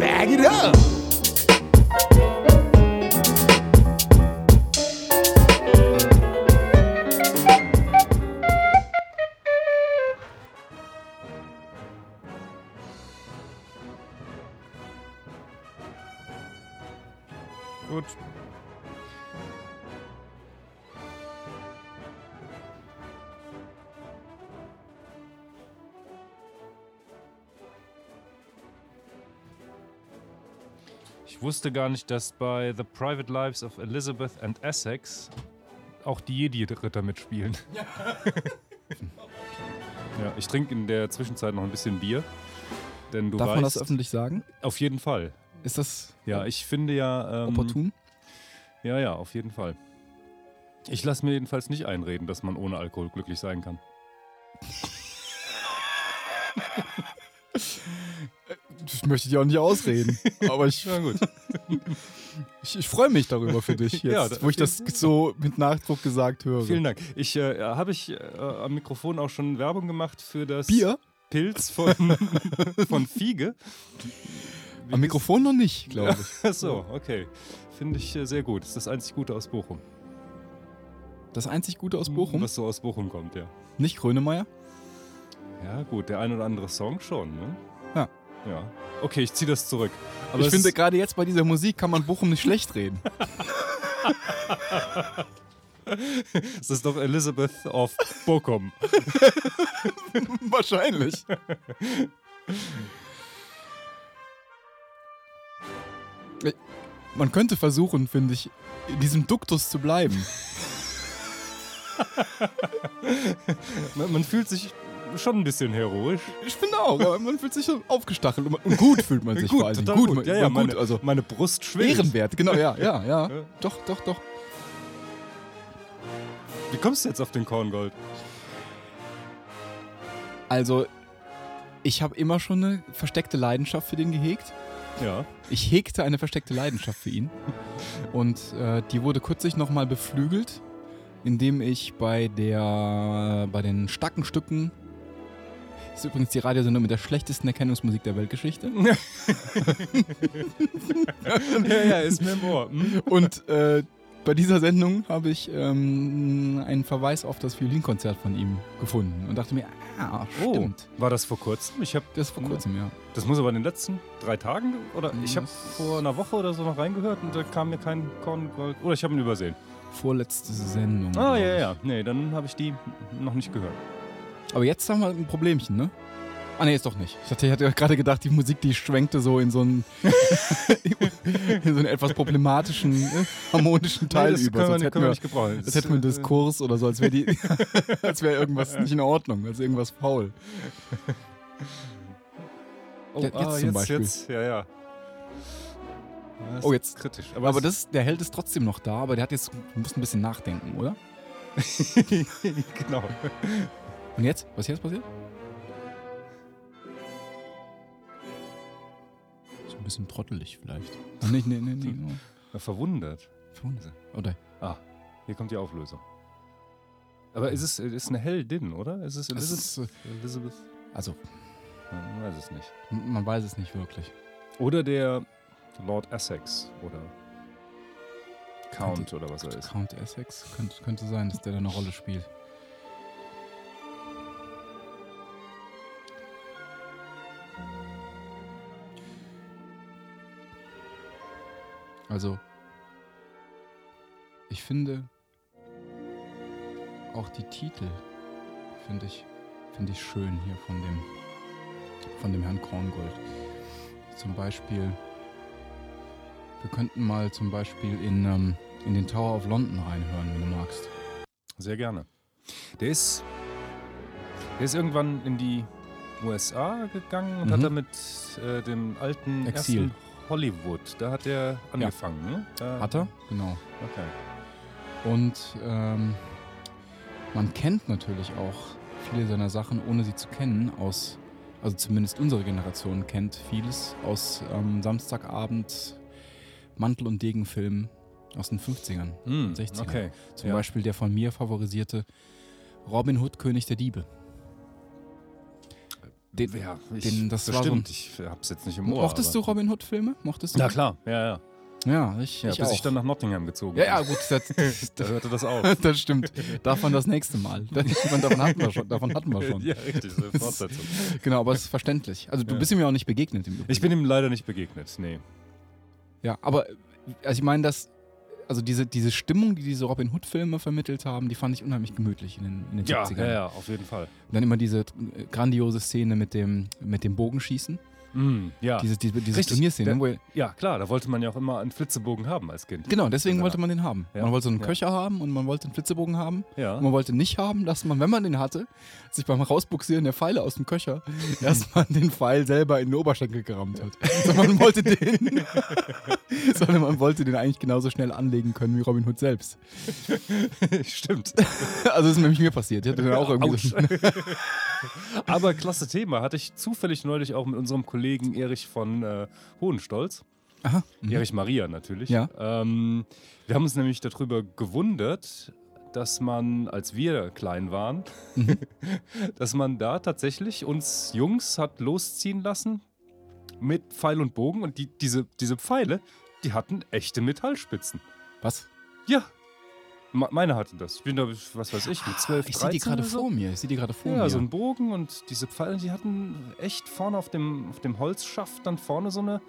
Bag it up! Ich wusste gar nicht, dass bei The Private Lives of Elizabeth and Essex auch die Jedi-Ritter mitspielen. ja, ich trinke in der Zwischenzeit noch ein bisschen Bier. Denn du Darf weißt, man das öffentlich sagen? Auf jeden Fall. Ist das Ja, ich finde ja. Ähm, opportun? Ja, ja, auf jeden Fall. Ich lasse mir jedenfalls nicht einreden, dass man ohne Alkohol glücklich sein kann. Das möchte ich dir auch nicht ausreden. Aber ich, Ja, gut. ich, ich freue mich darüber für dich jetzt, Ja, da- wo ich das so mit Nachdruck gesagt höre. Vielen Dank. Ich äh, habe ich äh, am Mikrofon auch schon Werbung gemacht für das Bier? Pilz von, von Fiege. Am Mikrofon noch nicht, glaube ich. Ach so, okay. Finde ich äh, sehr gut. Das ist das einzig Gute aus Bochum. Das einzig Gute aus Bochum, Was so aus Bochum kommt, ja. nicht Grönemeyer. Ja, gut, der ein oder andere Song schon, ne? Ja. Ja. Okay, ich ziehe das zurück. Aber ich finde, gerade jetzt bei dieser Musik kann man Bochum nicht schlecht reden. es ist doch Elizabeth of Bochum. Wahrscheinlich. Man könnte versuchen, finde ich, in diesem Duktus zu bleiben. Man, man fühlt sich schon ein bisschen heroisch. Ich finde auch, aber man fühlt sich aufgestachelt und, gut fühlt man sich vor allem. Gut, gut. Ja, ja, meine, gut, also meine Brust schwillt. ehrenwert, genau, ja, ja, ja. Doch, doch, doch. Wie kommst du jetzt auf den Korngold? Also, ich habe immer schon eine versteckte Leidenschaft für den gehegt. Ja. Ich hegte eine versteckte Leidenschaft für ihn. Und äh, die wurde kürzlich nochmal beflügelt, indem ich bei der bei den Stackenstücken das ist übrigens die Radiosendung mit der schlechtesten Erkennungsmusik der Weltgeschichte. ja, ja, ist mir im Ohr. Hm? Und äh, bei dieser Sendung habe ich ähm, einen Verweis auf das Violinkonzert von ihm gefunden und dachte mir, ah, Oh, stimmt. war das vor kurzem? Ich habe Das ist vor kurzem, ja. das muss aber in den letzten drei Tagen oder ich habe vor einer Woche oder so noch reingehört und da kam mir kein Korngold oder ich habe ihn übersehen. Vorletzte Sendung. Ah ja ja, nee, dann habe ich die noch nicht gehört. Aber jetzt haben wir ein Problemchen, ne? Ah, nee, ist doch nicht. Ich hatte, ich hatte gerade gedacht, die Musik, die schwenkte so in so einen, in so einen etwas problematischen, äh, harmonischen Teil das über. können wir, können wir nicht gebrauchen. als hätten wir einen Diskurs oder so, als wäre wäre irgendwas nicht in Ordnung, als irgendwas faul. oh, jetzt ah, zum jetzt, Beispiel. Jetzt, ja, ja. Das Oh, jetzt- kritisch. Aber es- das, der Held ist trotzdem noch da, aber der hat jetzt, muss ein bisschen nachdenken, oder? genau. Und jetzt? Was jetzt passiert? So ein bisschen trottelig vielleicht. Ach, nee, nee, nee, nee. nee. Ja, Verwundert. Verwundert. Oder? Ah, hier kommt die Auflösung. Aber ist es ist eine Heldin, oder? Ist es Es Elizabeth? ist, äh, Elizabeth? also, Man weiß es nicht. man weiß es nicht wirklich. Oder der Lord Essex oder Count oder was er ist. Count Essex könnte, könnte sein, dass der da eine Rolle spielt. Also, ich finde auch die Titel finde ich, finde ich schön hier von dem, von dem Herrn Korngold. Zum Beispiel, wir könnten mal zum Beispiel in, ähm, in den Tower of London reinhören, wenn du magst. Sehr gerne. Der ist, der ist irgendwann in die USA gegangen und Mhm. hat da mit äh, dem alten Exil. ersten Hollywood, da hat er angefangen, ne? Da, Hat er? Genau. Okay. Und ähm, man kennt natürlich auch viele seiner Sachen, ohne sie zu kennen, aus, also zumindest unsere Generation kennt vieles aus ähm, Samstagabend Mantel- und Degenfilmen aus den 50ern, Hm, 60er. okay. Zum Ja. Beispiel der von mir favorisierte Robin Hood, König der Diebe. Den, Ja, ich, den- das war so bestimmt. ein- ich hab's jetzt nicht im Ohr. mochtest du Robin Hood-Filme? Mochtest du? Ja, klar. Ja, ja. Ja, ich, ja ich bis auch. ich dann nach Nottingham gezogen ja, ja, bin. gut, das, Da hörte das auf. das stimmt. Davon das nächste Mal. Davon hatten wir schon. Davon hatten wir schon. ja, richtig. So eine Fortsetzung. Genau, aber es ist verständlich. Also du Ja. bist ihm ja auch nicht begegnet im Übrigen. Ich bin ihm leider nicht begegnet. Nee. Ja, aber also ich meine, dass also diese, diese Stimmung, die diese Robin Hood-Filme vermittelt haben, die fand ich unheimlich gemütlich in den, in den Ja, 70ern. ja, ja, auf jeden Fall. Und dann immer diese äh, grandiose Szene mit dem, mit dem Bogenschießen. Mm, ja. Diese, diese, diese Richtig. Turnierszene. Der- Wo er, ja, klar, da wollte man ja auch immer einen Flitzebogen haben als Kind. genau, deswegen Ja. wollte man den haben. Ja. Man wollte so einen Ja. Köcher haben und man wollte einen Flitzebogen haben. Ja. Und man wollte nicht haben, dass man, wenn man den hatte, sich beim Rausbuxieren der Pfeile aus dem Köcher erstmal den Pfeil selber in den Oberschenkel gerammt hat. Sondern man wollte den, sondern man wollte den eigentlich genauso schnell anlegen können wie Robin Hood selbst. Stimmt. Also das ist nämlich mir passiert. Ich hatte dann auch irgendwie so, Aber klasse Thema. Hatte ich zufällig neulich auch mit unserem Kollegen Erich von äh, Hohenstolz. Aha. Mhm. Erich Maria natürlich. Ja. Ähm, wir haben uns nämlich darüber gewundert, dass man, als wir klein waren, Mhm. dass man da tatsächlich uns Jungs hat losziehen lassen mit Pfeil und Bogen und die, diese, diese Pfeile, die hatten echte Metallspitzen. Was? Ja. Me- Meine hatte das. Ich bin da, was weiß ich, mit 12, Ah, Ich sehe die 13 gerade so. vor mir. Ich sehe die gerade vor Ja, mir. so ein Bogen und diese Pfeile, die hatten echt vorne auf dem, auf dem Holzschaft dann vorne so eine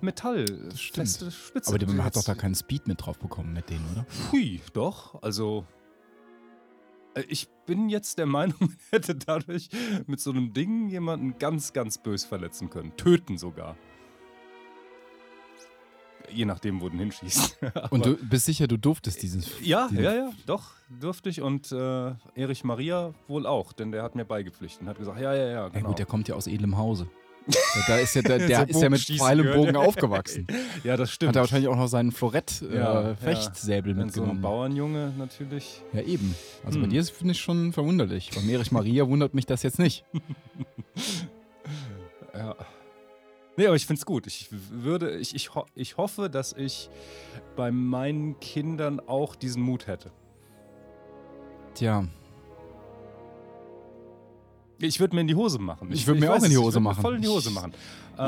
metallfeste Spitze. Aber man hat doch da keinen Speed mit drauf bekommen mit denen, oder? Hui, doch. Also, äh, ich bin jetzt der Meinung, man hätte dadurch mit so einem Ding jemanden ganz, ganz bös verletzen können. Töten sogar. Je nachdem, wo du hinschießt. Und du bist sicher, du durftest dieses. ja, diese- ja, ja, doch, durfte ich. Und äh, Erich Maria wohl auch, denn der hat mir beigepflichtet und hat gesagt, ja, ja, ja, Ja genau. gut, der kommt ja aus edlem Hause. Ja, da ist ja, der, der So ist ja mit Pfeil und. Bogen aufgewachsen. ja, das stimmt. Hat er wahrscheinlich auch noch seinen Ja, Florett-Fechtsäbel Und so ein mitgenommen. Bauernjunge natürlich. ja, eben. Also bei Hm. dir finde ich schon verwunderlich. Bei Erich Maria wundert mich das jetzt nicht. Ja. Nee, aber ich finde es gut. Ich würde, ich, ich, ho ich hoffe, dass ich bei meinen Kindern auch diesen Mut hätte. Tja, Ich würde mir in die Hose machen. Ich würd mir auch in die Hose ich machen. voll in die Hose Ich- machen.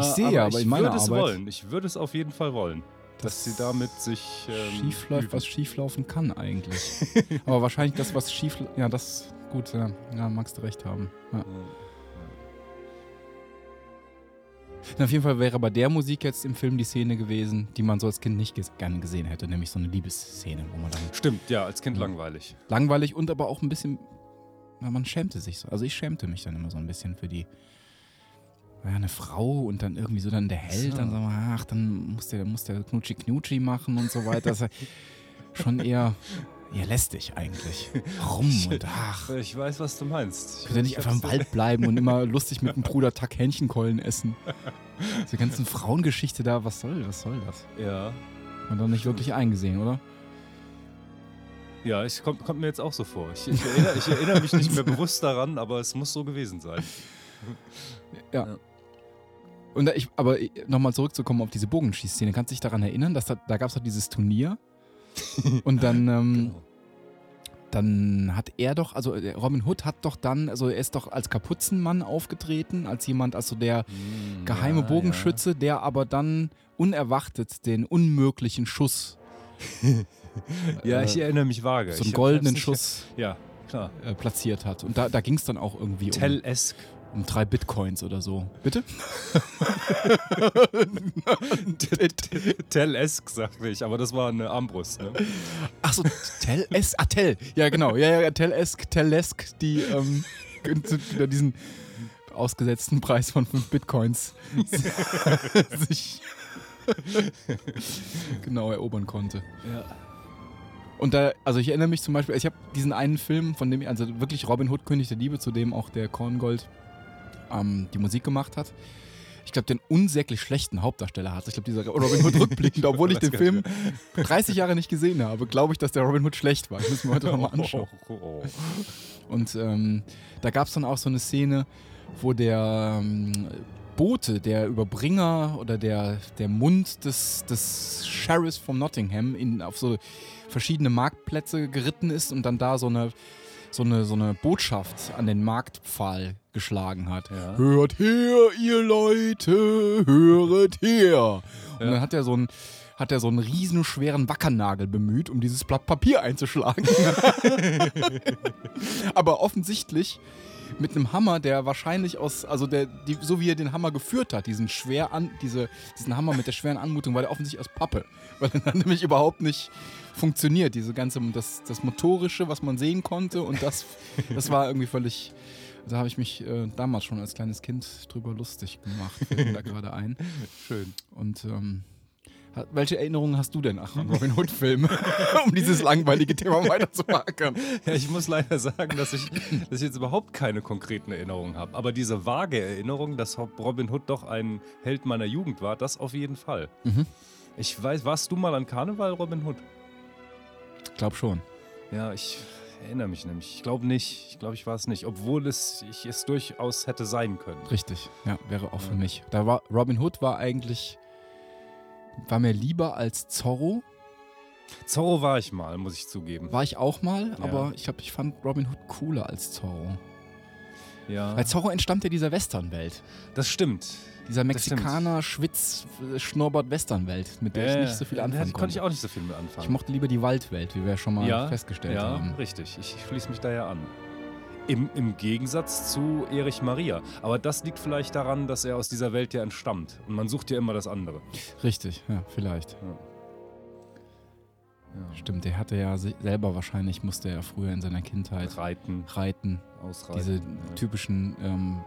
ich sehe aber ich in meiner würde es Arbeit- wollen. Ich würde es auf jeden Fall wollen. Dass sie damit sich ähm, schief läuft, was schief laufen kann eigentlich. Aber wahrscheinlich das, was schief. Ja, das. Gut, ja, ja magst du recht haben. Ja. Auf jeden Fall wäre bei der Musik jetzt im Film die Szene gewesen, die man so als Kind nicht ges gerne gesehen hätte, nämlich so eine Liebesszene, wo man dann Stimmt, ja, als Kind Ja. langweilig. langweilig und aber auch ein bisschen, man schämte sich so. Also ich schämte mich dann immer so ein bisschen für die, ja, eine Frau und dann irgendwie so dann der Held, So. dann sagen wir, ach, dann muss der, muss der Knutschi Knutschi machen und so weiter. Das ist schon eher, eher lästig eigentlich. Rum und ach. Ich weiß, was du meinst. Könnte nicht einfach im Wald bleiben und immer lustig mit dem Bruder Tack Hähnchenkeulen essen. Diese ganzen Frauengeschichte da, was soll, was soll das? Ja. Hat man doch nicht wirklich eingesehen, oder? Ja, ich kommt, kommt mir jetzt auch so vor. Ich, ich, erinnere, ich erinnere mich nicht mehr bewusst daran, aber es muss so gewesen sein. Und da ich, aber nochmal zurückzukommen auf diese Bogenschießszene, kannst du dich daran erinnern, dass da, da gab es doch dieses Turnier und dann, ähm, Genau. dann hat er doch, also der Robin Hood hat doch dann, also er ist doch als Kapuzenmann aufgetreten, als jemand, also der Mm, geheime ja, Bogenschütze, der aber dann unerwartet den unmöglichen Schuss, Ja, ja ich äh, erinnere mich vage. so Ich einen hab- goldenen Schuss Ja, klar. äh, platziert hat. Und da, da ging es dann auch irgendwie um, Tell-esque. Um drei Bitcoins oder so. Bitte? Tell-esque, sagte ich, aber das war eine Armbrust. Ne? Ach so, Tell es, ah, Tell. Ja, genau. Ja, ja, Tell esk, Tellesk, die ähm, diesen ausgesetzten Preis von 5 Bitcoins sich genau erobern konnte. Ja. Und da, also ich erinnere mich zum Beispiel, ich habe diesen einen Film, von dem, also wirklich Robin Hood, König der Liebe, zu dem auch der Korngold ähm, die Musik gemacht hat. Ich glaube, den unsäglich schlechten Hauptdarsteller hat. Ich glaube, dieser Robin Hood rückblickend, obwohl ich den Film 30 Jahre nicht gesehen habe, glaube ich, dass der Robin Hood schlecht war. Ich muss mir heute nochmal anschauen. Oh, oh, oh. Und ähm, da gab es dann auch so eine Szene, wo der ähm, Bote, der Überbringer oder der, der Mund des, des Sheriffs von Nottingham in, auf so verschiedene Marktplätze geritten ist und dann da so eine so eine, so eine Botschaft an den Marktpfahl geschlagen hat. Ja. Hört her, ihr Leute, höret her. Und dann hat er so einen hat er so einen riesen schweren Wackernagel bemüht, um dieses Blatt Papier einzuschlagen. Aber offensichtlich mit einem Hammer, der wahrscheinlich aus, also der, die, so wie er den Hammer geführt hat, diesen schwer an, diese, diesen Hammer mit der schweren Anmutung, war der offensichtlich aus Pappe. Weil er dann nämlich überhaupt nicht funktioniert. Diese ganze, das, das Motorische, was man sehen konnte und das, das war irgendwie völlig. Da habe ich mich äh, damals schon als kleines Kind drüber lustig gemacht. Fällt mir da gerade ein. Schön. Und ähm, welche Erinnerungen hast du denn ach, an Robin Hood-Filme, um dieses langweilige Thema weiterzupackern? Ja, ich muss leider sagen, dass ich, dass ich jetzt überhaupt keine konkreten Erinnerungen habe. Aber diese vage Erinnerung, dass Robin Hood doch ein Held meiner Jugend war, das auf jeden Fall. Mhm. Ich weiß, warst du mal an Karneval, Robin Hood? Ich glaube schon. Ja, ich erinnere mich nämlich. Ich glaube nicht. Ich glaube, ich war es nicht. Obwohl es, ich es durchaus hätte sein können. Richtig, ja, wäre auch für mich. Da war Robin Hood war eigentlich war mir lieber als Zorro. Zorro war ich mal, muss ich zugeben. War ich auch mal, Ja. aber ich, hab, ich fand Robin Hood cooler als Zorro. Ja, Weil Zorro entstammt ja dieser Westernwelt. das stimmt. Dieser. Mexikaner, Schwitz, äh, Schnorbert Westernwelt, mit der ich nicht so viel ja, anfangen konnte konnte. ich auch nicht so viel mit anfangen. Ich mochte lieber die Waldwelt, wie wir schon mal ja, festgestellt ja, haben. richtig. Ich schließe mich da ja an. Im, Im Gegensatz zu Erich Maria. Aber das liegt vielleicht daran, dass er aus dieser Welt ja entstammt. Und man sucht ja immer das andere. Richtig, ja, vielleicht. Ja. Stimmt, der hatte ja se- selber wahrscheinlich, musste er früher in seiner Kindheit Reiten, reiten, ausreiten. diese typischen ähm,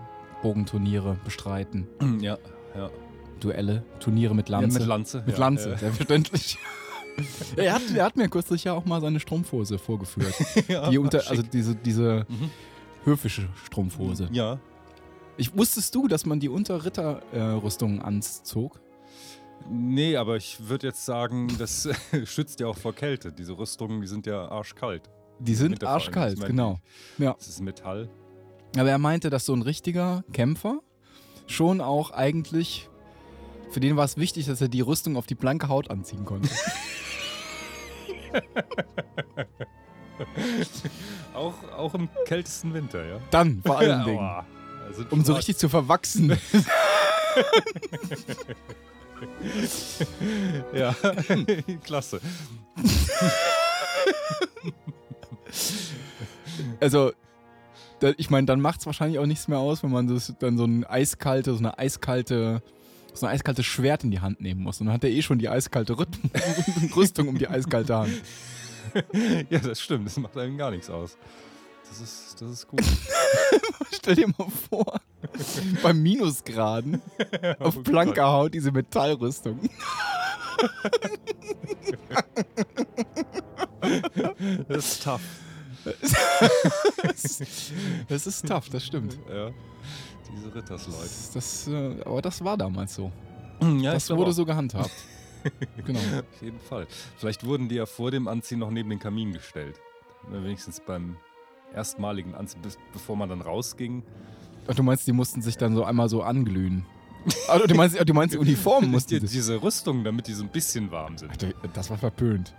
Bogenturniere bestreiten, ja, ja. Duelle, Turniere mit Ja, Lanze. mit Lanze. Mit ja, Lanze, ja. selbstverständlich. er, hat, er hat mir kürzlich ja auch mal seine Strumpfhose vorgeführt. ja, Die unter, also diese, diese Mhm. höfische Strumpfhose. Ja. Ich, wusstest du, dass man die unter Ritterrüstungen anzog? Nee, aber ich würde jetzt sagen, das schützt ja auch vor Kälte. Diese Rüstungen, die sind ja arschkalt. Die sind arschkalt, genau. Ja. Das ist Metall. Aber er meinte, dass so ein richtiger Kämpfer schon auch eigentlich, für den war es wichtig, dass er die Rüstung auf die blanke Haut anziehen konnte. Auch, auch im kältesten Winter, ja. Dann, vor allen Dingen. Aua. Um so richtig zu verwachsen. Ja, klasse. Also, ich meine, dann macht es wahrscheinlich auch nichts mehr aus, wenn man das, dann so ein eiskalte, so eine eiskalte, so ein eiskaltes Schwert in die Hand nehmen muss. Und dann hat er eh schon die eiskalte Rüt- Rüstung um die eiskalte Hand. Ja, das stimmt. Das macht einem gar nichts aus. Das ist, das ist gut. Stell dir mal vor, beim Minusgraden auf Oh blanker Haut diese Metallrüstung. Das ist tough. Das ist tough, das stimmt. Ja. Diese Rittersleute. Das, das, äh, aber das war damals so. Ja, Das wurde auch. so gehandhabt. genau. Auf jeden Fall. Vielleicht wurden die ja vor dem Anziehen noch neben den Kamin gestellt. Wenigstens beim erstmaligen Anziehen, bevor man dann rausging. Ach, Du meinst, die mussten sich dann so einmal so anglühen. Also, du, meinst, du meinst, die Uniformen mussten Die, sich. diese Rüstung, damit die so ein bisschen warm sind. Das war verpönt.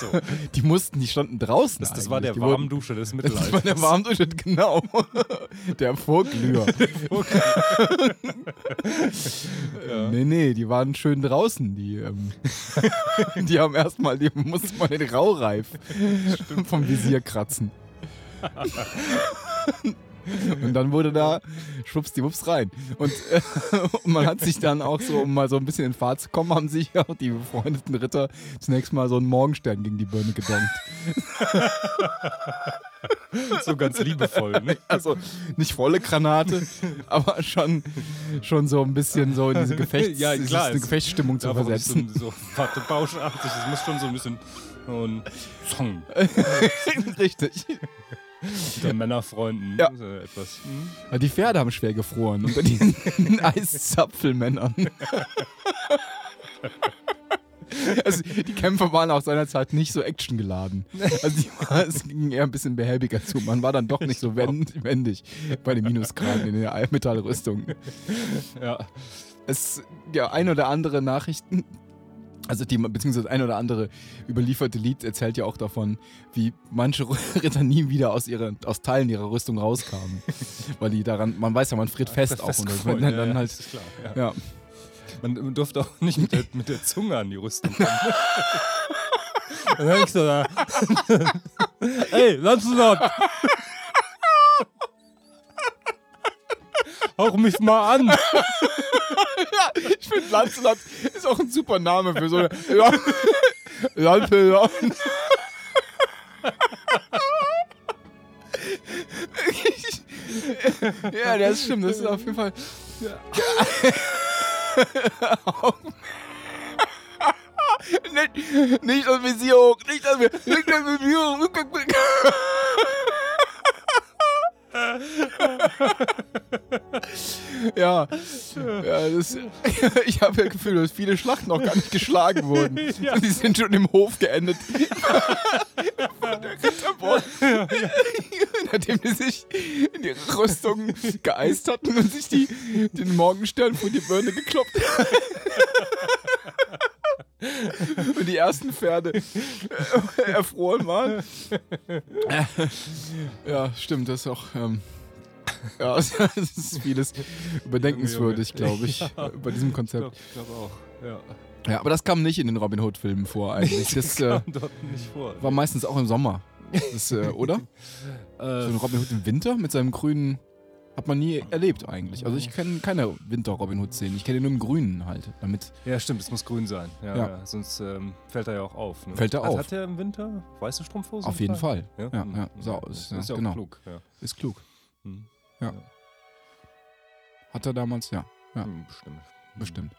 So. Die mussten, die standen draußen. Das, das war der eigentlich. Die wurden- Warmdusche des Das Mittelalters. war der Warmdurchschnitt, genau. Der Vorglüher. Ja. Nee, nee, die waren schön draußen. Die, ähm, die haben erstmal, die mussten mal den Raureif vom Visier kratzen. Und dann wurde da schwuppsdiwupps rein. Und, äh, und man hat sich dann auch so, um mal so ein bisschen in Fahrt zu kommen, haben sich auch die befreundeten Ritter zunächst mal so einen Morgenstern gegen die Birne gedonkt. So ganz liebevoll, ne? Also nicht volle Granate, aber schon, schon so ein bisschen so in diese, Gefechts, Ja, klar, es- Gefechtsstimmung zu versetzen. So, so Wattebauschartig. Es muss schon so ein bisschen. Und Song. Richtig. Unter Männerfreunden. Ja. So etwas. Ja, Die Pferde haben schwer gefroren unter diesen Eiszapfelmännern. Also die Kämpfe waren auch seinerzeit nicht so actiongeladen. Also die war, es ging eher ein bisschen behäbiger zu. Man war dann doch nicht so wend- wendig bei den Minusgraden in der Metallrüstung. Ja. Es ja ein oder andere Nachrichten Also die, beziehungsweise ein oder andere überlieferte Lied erzählt ja auch davon, wie manche Ritter nie wieder aus, ihrer, aus Teilen ihrer Rüstung rauskamen. Weil die daran, man weiß ja, man friert fest auch. Und dann, ja, dann ja, halt, das ist klar, ja. ja. Man, durfte auch nicht mit der, mit der Zunge an die Rüstung kommen. Dann hängst du da. Ey, Lancelot! Hauch mich mal an! Ich finde Lancelot ist auch ein super Name für so eine. Ja, Lancelot. ja, das stimmt. Das ist auf jeden Fall. nicht, nicht das Visier hoch, nicht das Visier, nicht das Visier hoch. Ja, ja das, ich habe ja das Gefühl, dass viele Schlachten noch gar nicht geschlagen wurden. Ja. Die sind schon im Hof geendet. Ritterburg. Nachdem die sich in ihre Rüstung geeist hatten und sich die, den Morgenstern vor die Birne gekloppt haben. Und die ersten Pferde äh, erfroren waren. Ja, stimmt, das ist auch. Ähm, ja, das ist vieles überdenkenswürdig, glaube ich, Ja. bei diesem Ich Konzept. glaube glaub auch. Ja. Ja, aber das kam nicht in den Robin Hood-Filmen vor eigentlich. Das äh, kam dort nicht vor. war meistens auch im Sommer. Das, äh, oder? So Äh, ein Robin Hood im Winter mit seinem grünen hat man nie erlebt eigentlich. Also ich kenne keine Winter-Robin Hood-Szenen. Ich kenne ihn nur im Grünen halt. Damit ja, stimmt, es muss grün sein. Ja, Ja. ja. Sonst ähm, fällt er ja auch auf. Ne? Fällt er hat, auf. Hat er im Winter weiße Strumpfhosen? auf jeden Fall. Ja, Ja, Hm. ja. So, das ist, ist ja, ja genau. klug. Ja. Ist klug. Hm. Ja. Hat er damals, ja, Ja. Hm, bestimmt. bestimmt.